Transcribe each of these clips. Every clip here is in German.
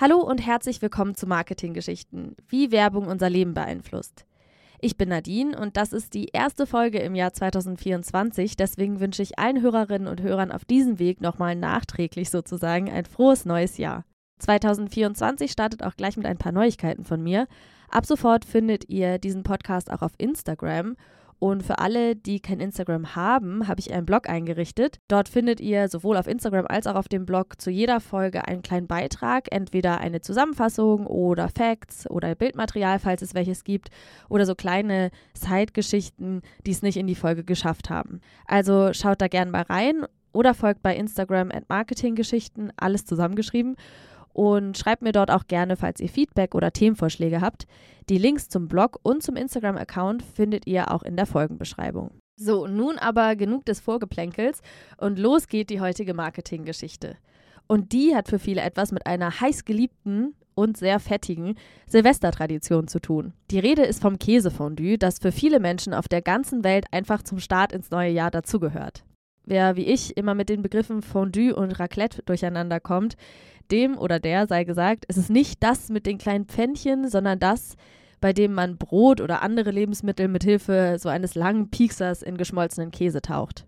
Hallo und herzlich willkommen zu Marketinggeschichten, wie Werbung unser Leben beeinflusst. Ich bin Nadine und das ist die erste Folge im Jahr 2024. Deswegen wünsche ich allen Hörerinnen und Hörern auf diesem Weg nochmal nachträglich sozusagen ein frohes neues Jahr. 2024 startet auch gleich mit ein paar Neuigkeiten von mir. Ab sofort findet ihr diesen Podcast auch auf Instagram und für alle, die kein Instagram haben, habe ich einen Blog eingerichtet. Dort findet ihr sowohl auf Instagram als auch auf dem Blog zu jeder Folge einen kleinen Beitrag, entweder eine Zusammenfassung oder Facts oder Bildmaterial, falls es welches gibt, oder so kleine Side-Geschichten, die es nicht in die Folge geschafft haben. Also schaut da gerne mal rein oder folgt bei Instagram at Marketinggeschichten, alles zusammengeschrieben und schreibt mir dort auch gerne, falls ihr Feedback oder Themenvorschläge habt. Die Links zum Blog und zum Instagram-Account findet ihr auch in der Folgenbeschreibung. So, nun aber genug des Vorgeplänkels und los geht die heutige Marketinggeschichte. Und die hat für viele etwas mit einer heißgeliebten und sehr fettigen Silvestertradition zu tun. Die Rede ist vom Käsefondue, das für viele Menschen auf der ganzen Welt einfach zum Start ins neue Jahr dazugehört. Wer wie ich immer mit den Begriffen Fondue und Raclette durcheinander kommt, dem oder der sei gesagt, es ist nicht das mit den kleinen Pfännchen, sondern das, bei dem man Brot oder andere Lebensmittel mit Hilfe so eines langen Pieksers in geschmolzenen Käse taucht.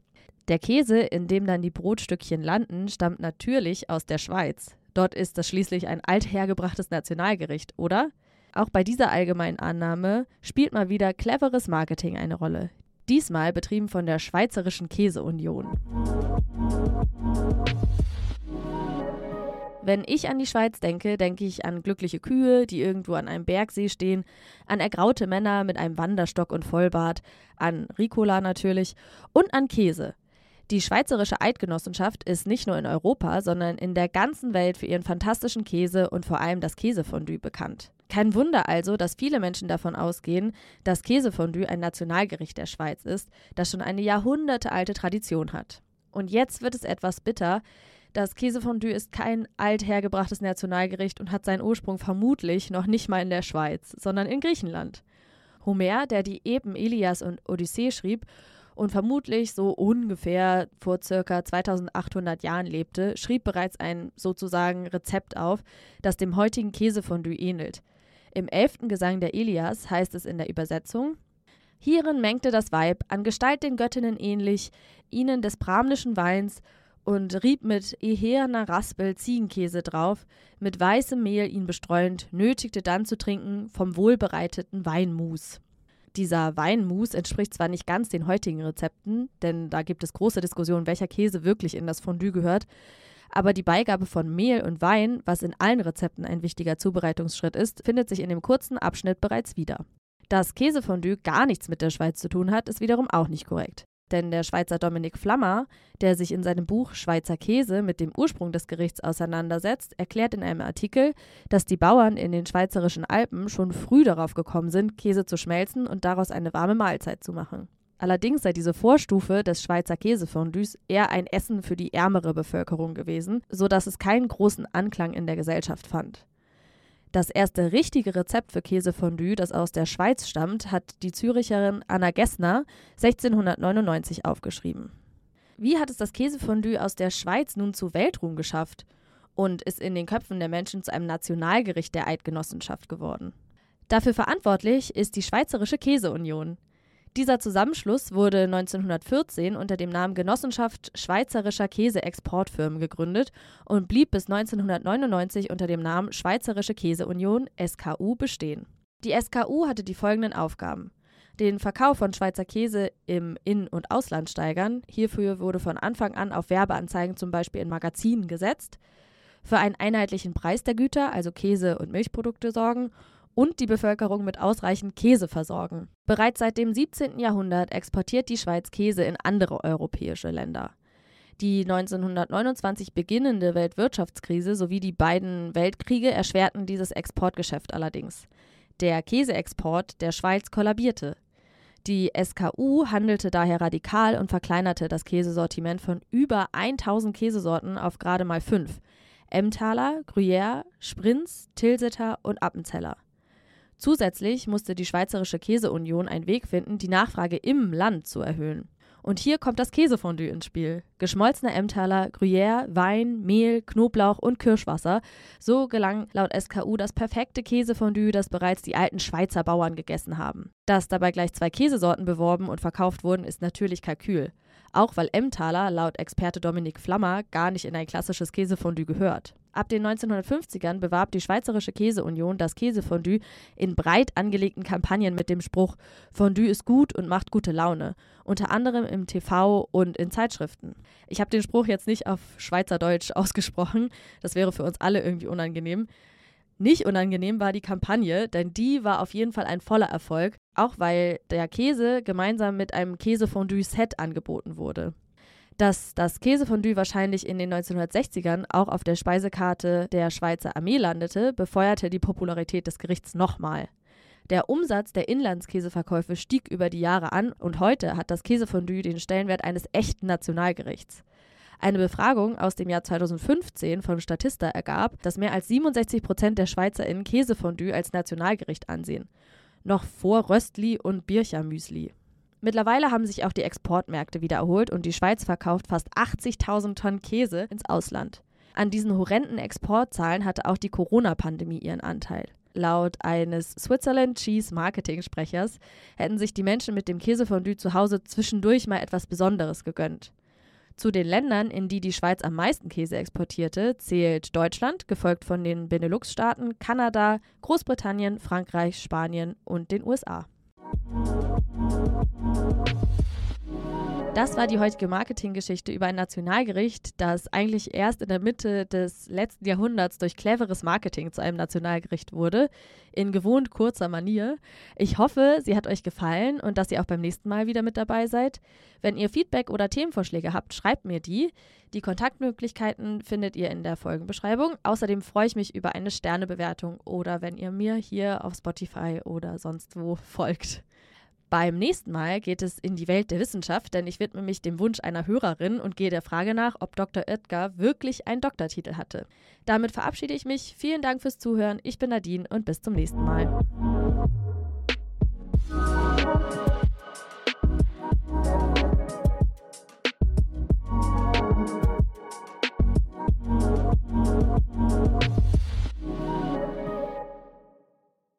Der Käse, in dem dann die Brotstückchen landen, stammt natürlich aus der Schweiz. Dort ist das schließlich ein althergebrachtes Nationalgericht, oder? Auch bei dieser allgemeinen Annahme spielt mal wieder cleveres Marketing eine Rolle. Diesmal betrieben von der Schweizerischen Käseunion. Wenn ich an die Schweiz denke, denke ich an glückliche Kühe, die irgendwo an einem Bergsee stehen, an ergraute Männer mit einem Wanderstock und Vollbart, an Ricola natürlich und an Käse. Die Schweizerische Eidgenossenschaft ist nicht nur in Europa, sondern in der ganzen Welt für ihren fantastischen Käse und vor allem das Käsefondue bekannt. Kein Wunder also, dass viele Menschen davon ausgehen, dass Käsefondue ein Nationalgericht der Schweiz ist, das schon eine jahrhundertealte Tradition hat. Und jetzt wird es etwas bitter, das Käsefondue ist kein althergebrachtes Nationalgericht und hat seinen Ursprung vermutlich noch nicht mal in der Schweiz, sondern in Griechenland. Homer, der die Epen Ilias und Odyssee schrieb und vermutlich so ungefähr vor circa 2800 Jahren lebte, schrieb bereits ein sozusagen Rezept auf, das dem heutigen Käsefondue ähnelt. Im elften Gesang der Ilias heißt es in der Übersetzung: Hierin mengte das Weib, an Gestalt den Göttinnen ähnlich, ihnen des bramlischen Weins und rieb mit eherner Raspel Ziegenkäse drauf, mit weißem Mehl ihn bestreuend, nötigte dann zu trinken vom wohlbereiteten Weinmus. Dieser Weinmus entspricht zwar nicht ganz den heutigen Rezepten, denn da gibt es große Diskussionen, welcher Käse wirklich in das Fondue gehört, aber die Beigabe von Mehl und Wein, was in allen Rezepten ein wichtiger Zubereitungsschritt ist, findet sich in dem kurzen Abschnitt bereits wieder. Dass Käsefondue gar nichts mit der Schweiz zu tun hat, ist wiederum auch nicht korrekt. Denn der Schweizer Dominik Flammer, der sich in seinem Buch Schweizer Käse mit dem Ursprung des Gerichts auseinandersetzt, erklärt in einem Artikel, dass die Bauern in den schweizerischen Alpen schon früh darauf gekommen sind, Käse zu schmelzen und daraus eine warme Mahlzeit zu machen. Allerdings sei diese Vorstufe des Schweizer Käsefondues eher ein Essen für die ärmere Bevölkerung gewesen, so dass es keinen großen Anklang in der Gesellschaft fand. Das erste richtige Rezept für Käsefondue, das aus der Schweiz stammt, hat die Züricherin Anna Gessner 1699 aufgeschrieben. Wie hat es das Käsefondue aus der Schweiz nun zu Weltruhm geschafft und ist in den Köpfen der Menschen zu einem Nationalgericht der Eidgenossenschaft geworden? Dafür verantwortlich ist die Schweizerische Käseunion. Dieser Zusammenschluss wurde 1914 unter dem Namen Genossenschaft Schweizerischer Käseexportfirmen gegründet und blieb bis 1999 unter dem Namen Schweizerische Käseunion SKU bestehen. Die SKU hatte die folgenden Aufgaben. Den Verkauf von Schweizer Käse im In- und Ausland steigern. Hierfür wurde von Anfang an auf Werbeanzeigen zum Beispiel in Magazinen gesetzt. Für einen einheitlichen Preis der Güter, also Käse und Milchprodukte, sorgen und die Bevölkerung mit ausreichend Käse versorgen. Bereits seit dem 17. Jahrhundert exportiert die Schweiz Käse in andere europäische Länder. Die 1929 beginnende Weltwirtschaftskrise sowie die beiden Weltkriege erschwerten dieses Exportgeschäft allerdings. Der Käseexport der Schweiz kollabierte. Die SKU handelte daher radikal und verkleinerte das Käsesortiment von über 1000 Käsesorten auf gerade mal fünf: Emmentaler, Gruyère, Sprinz, Tilsiter und Appenzeller. Zusätzlich musste die Schweizerische Käseunion einen Weg finden, die Nachfrage im Land zu erhöhen. Und hier kommt das Käsefondue ins Spiel. Geschmolzener Emmentaler, Gruyère, Wein, Mehl, Knoblauch und Kirschwasser. So gelang laut SKU das perfekte Käsefondue, das bereits die alten Schweizer Bauern gegessen haben. Dass dabei gleich zwei Käsesorten beworben und verkauft wurden, ist natürlich Kalkül. Auch weil Emmentaler laut Experte Dominik Flammer gar nicht in ein klassisches Käsefondue gehört. Ab den 1950ern bewarb die Schweizerische Käseunion das Käsefondue in breit angelegten Kampagnen mit dem Spruch Fondue ist gut und macht gute Laune, unter anderem im TV und in Zeitschriften. Ich habe den Spruch jetzt nicht auf Schweizerdeutsch ausgesprochen, das wäre für uns alle irgendwie unangenehm. Nicht unangenehm war die Kampagne, denn die war auf jeden Fall ein voller Erfolg, auch weil der Käse gemeinsam mit einem Käsefondue-Set angeboten wurde. Dass das Käsefondue wahrscheinlich in den 1960ern auch auf der Speisekarte der Schweizer Armee landete, befeuerte die Popularität des Gerichts nochmal. Der Umsatz der Inlandskäseverkäufe stieg über die Jahre an und heute hat das Käsefondue den Stellenwert eines echten Nationalgerichts. Eine Befragung aus dem Jahr 2015 von Statista ergab, dass mehr als 67 Prozent der SchweizerInnen Käsefondue als Nationalgericht ansehen. Noch vor Röstli und Birchermüsli. Mittlerweile haben sich auch die Exportmärkte wieder erholt und die Schweiz verkauft fast 80.000 Tonnen Käse ins Ausland. An diesen horrenden Exportzahlen hatte auch die Corona-Pandemie ihren Anteil. Laut eines Switzerland Cheese Marketing-Sprechers hätten sich die Menschen mit dem Käsefondue zu Hause zwischendurch mal etwas Besonderes gegönnt. Zu den Ländern, in die die Schweiz am meisten Käse exportierte, zählt Deutschland, gefolgt von den Benelux-Staaten, Kanada, Großbritannien, Frankreich, Spanien und den USA. Das war die heutige Marketinggeschichte über ein Nationalgericht, das eigentlich erst in der Mitte des letzten Jahrhunderts durch cleveres Marketing zu einem Nationalgericht wurde, in gewohnt kurzer Manier. Ich hoffe, sie hat euch gefallen und dass ihr auch beim nächsten Mal wieder mit dabei seid. Wenn ihr Feedback oder Themenvorschläge habt, schreibt mir die. Die Kontaktmöglichkeiten findet ihr in der Folgenbeschreibung. Außerdem freue ich mich über eine Sternebewertung oder wenn ihr mir hier auf Spotify oder sonst wo folgt. Beim nächsten Mal geht es in die Welt der Wissenschaft, denn ich widme mich dem Wunsch einer Hörerin und gehe der Frage nach, ob Dr. Oetker wirklich einen Doktortitel hatte. Damit verabschiede ich mich. Vielen Dank fürs Zuhören. Ich bin Nadine und bis zum nächsten Mal.